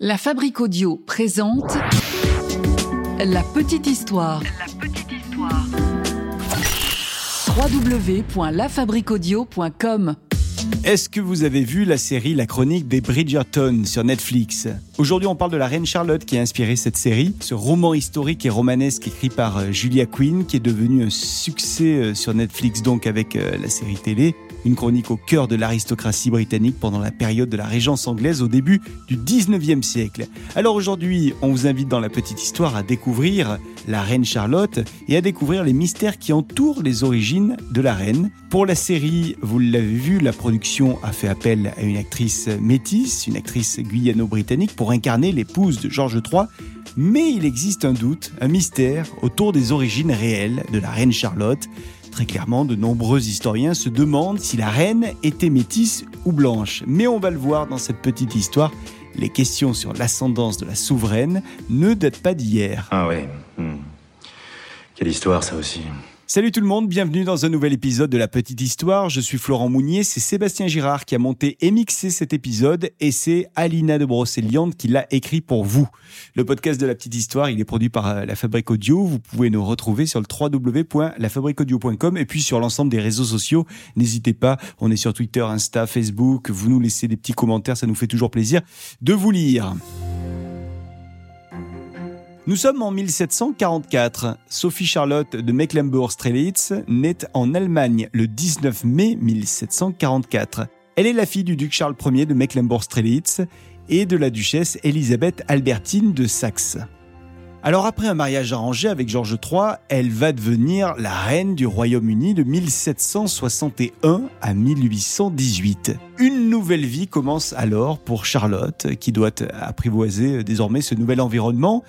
La Fabrique Audio présente La Petite Histoire. La petite histoire. www.lafabriqueaudio.com Est-ce que vous avez vu la série La Chronique des Bridgerton sur Netflix? Aujourd'hui, on parle de la reine Charlotte qui a inspiré cette série, ce roman historique et romanesque écrit par euh, Julia Quinn qui est devenu un succès euh, sur Netflix donc avec euh, la série télé. Une chronique au cœur de l'aristocratie britannique pendant la période de la Régence anglaise au début du 19e siècle. Alors aujourd'hui, on vous invite dans la petite histoire à découvrir la reine Charlotte et à découvrir les mystères qui entourent les origines de la reine. Pour la série, vous l'avez vu, la production a fait appel à une actrice métisse, une actrice guyano-britannique pour incarner l'épouse de George III. Mais il existe un doute, un mystère autour des origines réelles de la reine Charlotte. Très clairement, de nombreux historiens se demandent si la reine était métisse ou blanche. Mais on va le voir dans cette petite histoire, les questions sur l'ascendance de la souveraine ne datent pas d'hier. Ah ouais. hmm. Quelle histoire ça aussi. Salut tout le monde, bienvenue dans un nouvel épisode de La Petite Histoire. Je suis Florent Mounier, c'est Sébastien Girard qui a monté et mixé cet épisode et c'est Alina de Brocéliande qui l'a écrit pour vous. Le podcast de La Petite Histoire, il est produit par euh, La Fabrique Audio. Vous pouvez nous retrouver sur le www.lafabriqueaudio.com et puis sur l'ensemble des réseaux sociaux. N'hésitez pas, on est sur Twitter, Insta, Facebook. Vous nous laissez des petits commentaires, ça nous fait toujours plaisir de vous lire. Nous sommes en 1744. Sophie Charlotte de Mecklembourg-Strelitz naît en Allemagne le 19 mai 1744. Elle est la fille du duc Charles Ier de Mecklembourg-Strelitz et de la duchesse Elisabeth Albertine de Saxe. Alors après un mariage arrangé avec George III, elle va devenir la reine du Royaume-Uni de 1761 à 1818. Une nouvelle vie commence alors pour Charlotte, qui doit apprivoiser désormais ce nouvel environnement.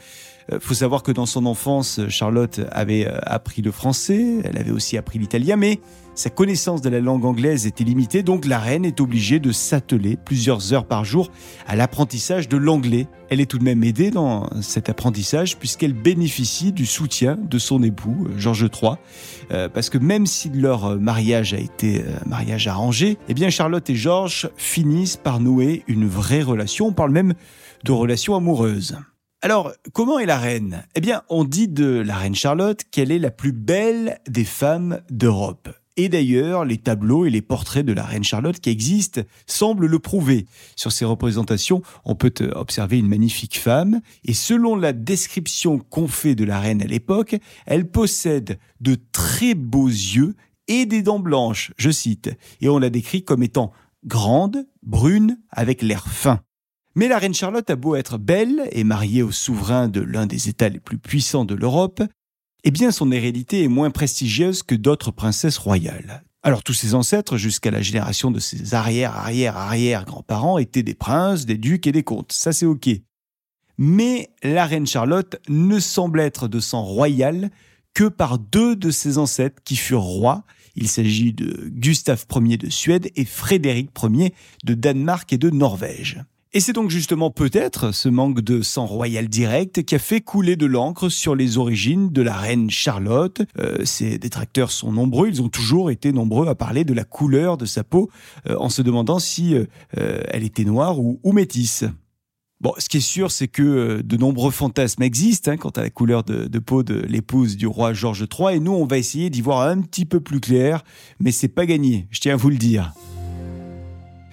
Euh, faut savoir que dans son enfance, Charlotte avait euh, appris le français, elle avait aussi appris l'italien, mais sa connaissance de la langue anglaise était limitée, donc la reine est obligée de s'atteler plusieurs heures par jour à l'apprentissage de l'anglais. Elle est tout de même aidée dans cet apprentissage puisqu'elle bénéficie du soutien de son époux, euh, Georges III, Euh, parce que même si leur mariage a été euh, un mariage arrangé, eh bien Charlotte et Georges finissent par nouer une vraie relation, on parle même de relation amoureuse. Alors, comment est la reine? Eh bien, on dit de la reine Charlotte qu'elle est la plus belle des femmes d'Europe. Et d'ailleurs, les tableaux et les portraits de la reine Charlotte qui existent semblent le prouver. Sur ces représentations, on peut observer une magnifique femme, et selon la description qu'on fait de la reine à l'époque, elle possède de très beaux yeux et des dents blanches, je cite, et on la décrit comme étant grande, brune, avec l'air fin. Mais la reine Charlotte a beau être belle et mariée au souverain de l'un des États les plus puissants de l'Europe, eh bien son hérédité est moins prestigieuse que d'autres princesses royales. Alors tous ses ancêtres, jusqu'à la génération de ses arrière-arrière-arrière-grands-parents, étaient des princes, des ducs et des comtes. Ça c'est ok. Mais la reine Charlotte ne semble être de sang royal que par deux de ses ancêtres qui furent rois. Il s'agit de Gustave Ier de Suède et Frédéric Ier de Danemark et de Norvège. Et c'est donc justement peut-être ce manque de sang royal direct qui a fait couler de l'encre sur les origines de la reine Charlotte. Euh, ses détracteurs sont nombreux, ils ont toujours été nombreux à parler de la couleur de sa peau euh, en se demandant si euh, euh, elle était noire ou, métisse. Bon, ce qui est sûr, c'est que euh, de nombreux fantasmes existent hein, quant à la couleur de, de peau de l'épouse du roi George III, et nous, on va essayer d'y voir un petit peu plus clair, mais c'est pas gagné, je tiens à vous le dire.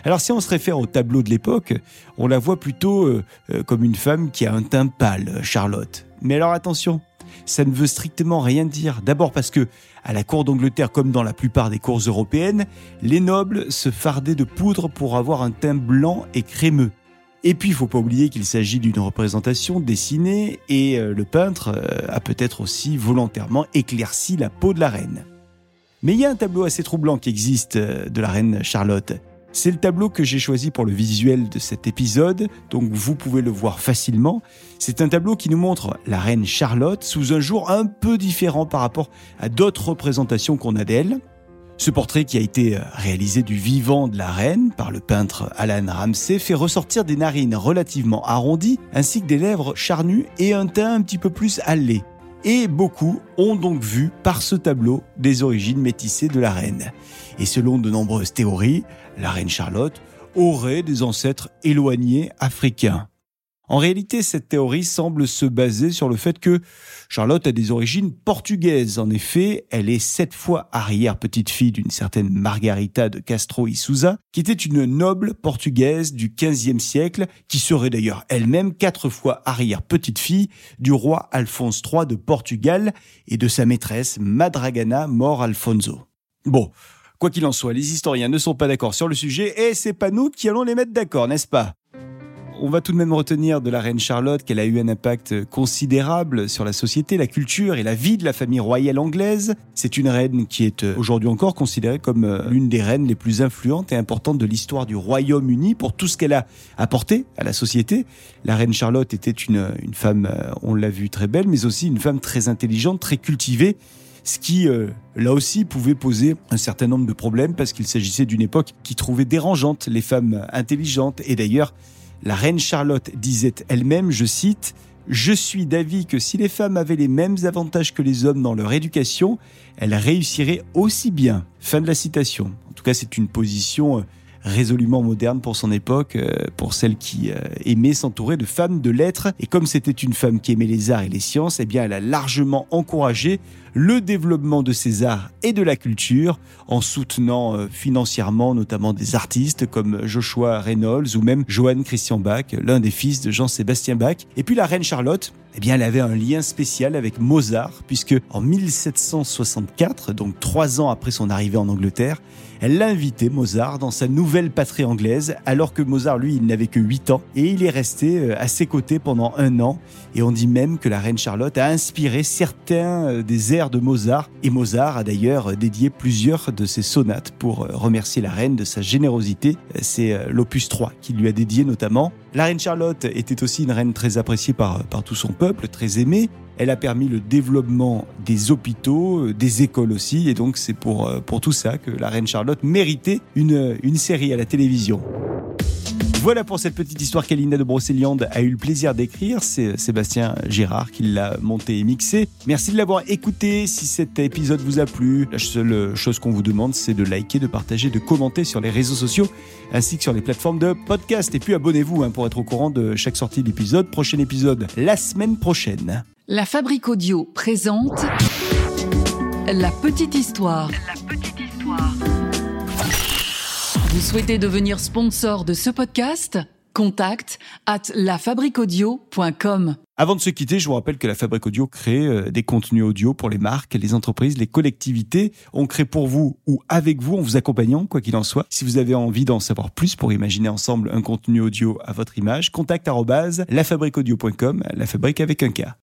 Alors si on se réfère au tableau de l'époque, on la voit plutôt euh, euh, comme une femme qui a un teint pâle, Charlotte. Mais alors attention, ça ne veut strictement rien dire. D'abord parce que, à la cour d'Angleterre comme dans la plupart des cours européennes, les nobles se fardaient de poudre pour avoir un teint blanc et crémeux. Et puis, il faut pas oublier qu'il s'agit d'une représentation dessinée et euh, le peintre euh, a peut-être aussi volontairement éclairci la peau de la reine. Mais il y a un tableau assez troublant qui existe euh, de la reine Charlotte. C'est le tableau que j'ai choisi pour le visuel de cet épisode, donc vous pouvez le voir facilement. C'est un tableau qui nous montre la reine Charlotte sous un jour un peu différent par rapport à d'autres représentations qu'on a d'elle. Ce portrait qui a été réalisé du vivant de la reine par le peintre Alan Ramsey fait ressortir des narines relativement arrondies ainsi que des lèvres charnues et un teint un petit peu plus hâlé. Et beaucoup ont donc vu par ce tableau des origines métissées de la reine. Et selon de nombreuses théories, la reine Charlotte aurait des ancêtres éloignés africains. En réalité, cette théorie semble se baser sur le fait que Charlotte a des origines portugaises. En effet, elle est sept fois arrière-petite-fille d'une certaine Margarita de Castro y Souza, qui était une noble portugaise du XVe siècle, qui serait d'ailleurs elle-même quatre fois arrière-petite-fille du roi Alphonse III de Portugal et de sa maîtresse Madragana Mor Alfonso. Bon, quoi qu'il en soit, les historiens ne sont pas d'accord sur le sujet et c'est pas nous qui allons les mettre d'accord, n'est-ce pas? On va tout de même retenir de la reine Charlotte qu'elle a eu un impact considérable sur la société, la culture et la vie de la famille royale anglaise. C'est une reine qui est euh, aujourd'hui encore considérée comme euh, l'une des reines les plus influentes et importantes de l'histoire du Royaume-Uni pour tout ce qu'elle a apporté à la société. La reine Charlotte était une, femme, euh, on l'a vu, très belle, mais aussi une femme très intelligente, très cultivée ce qui, là aussi, pouvait poser un certain nombre de problèmes parce qu'il s'agissait d'une époque qui trouvait dérangeante les femmes intelligentes. Et d'ailleurs, la reine Charlotte disait elle-même, je cite, Je suis d'avis que si les femmes avaient les mêmes avantages que les hommes dans leur éducation, elles réussiraient aussi bien. Fin de la citation. En tout cas, c'est une position euh, résolument moderne pour son époque, euh, pour celle qui euh, aimait s'entourer de femmes de lettres. Et comme c'était une femme qui aimait les arts et les sciences, eh bien, elle a largement encouragé le développement de ces arts et de la culture en soutenant euh, financièrement notamment des artistes comme Joshua Reynolds ou même Johann Christian Bach, l'un des fils de Jean-Sébastien Bach. Et puis la reine Charlotte, eh bien, elle avait un lien spécial avec Mozart, puisque en 1764, donc trois ans après son arrivée en Angleterre, elle l'a invité, Mozart, dans sa nouvelle patrie anglaise, alors que Mozart, lui, il n'avait que 8 ans, et il est resté euh, à ses côtés pendant un an. Et on dit même que la reine Charlotte a inspiré certains euh, des airs de Mozart, et Mozart a d'ailleurs dédié plusieurs de ses sonates pour euh, remercier la reine de sa générosité. C'est l'opus 3 qu'il lui a dédié notamment. La reine Charlotte était aussi une reine très appréciée par, par tout son peuple, très aimée. Elle a permis le développement des hôpitaux, euh, des écoles aussi, et donc c'est pour, euh, pour tout ça que la reine Charlotte méritait une, une série à la télévision. Voilà pour cette petite histoire qu'Alina de Brocéliande a eu le plaisir d'écrire. C'est Sébastien Gérard qui l'a monté et mixé. Merci de l'avoir écouté. Si cet épisode vous a plu, la seule chose qu'on vous demande, c'est de liker, de partager, de commenter sur les réseaux sociaux ainsi que sur les plateformes de podcast. Et puis abonnez-vous hein, pour être au courant de chaque sortie d'épisode. Prochain épisode la semaine prochaine. La Fabrique Audio présente La Petite Histoire. La Petite Histoire. Vous souhaitez devenir sponsor de ce podcast? Contact at lafabriquaudio.com. Avant de se quitter, je vous rappelle que la Fabrique Audio crée euh, des contenus audio pour les marques, les entreprises, les collectivités. On crée pour vous ou avec vous en vous accompagnant, quoi qu'il en soit. Si vous avez envie d'en savoir plus pour imaginer ensemble un contenu audio à votre image, contact lafabriqueaudio.com, la fabrique avec un K.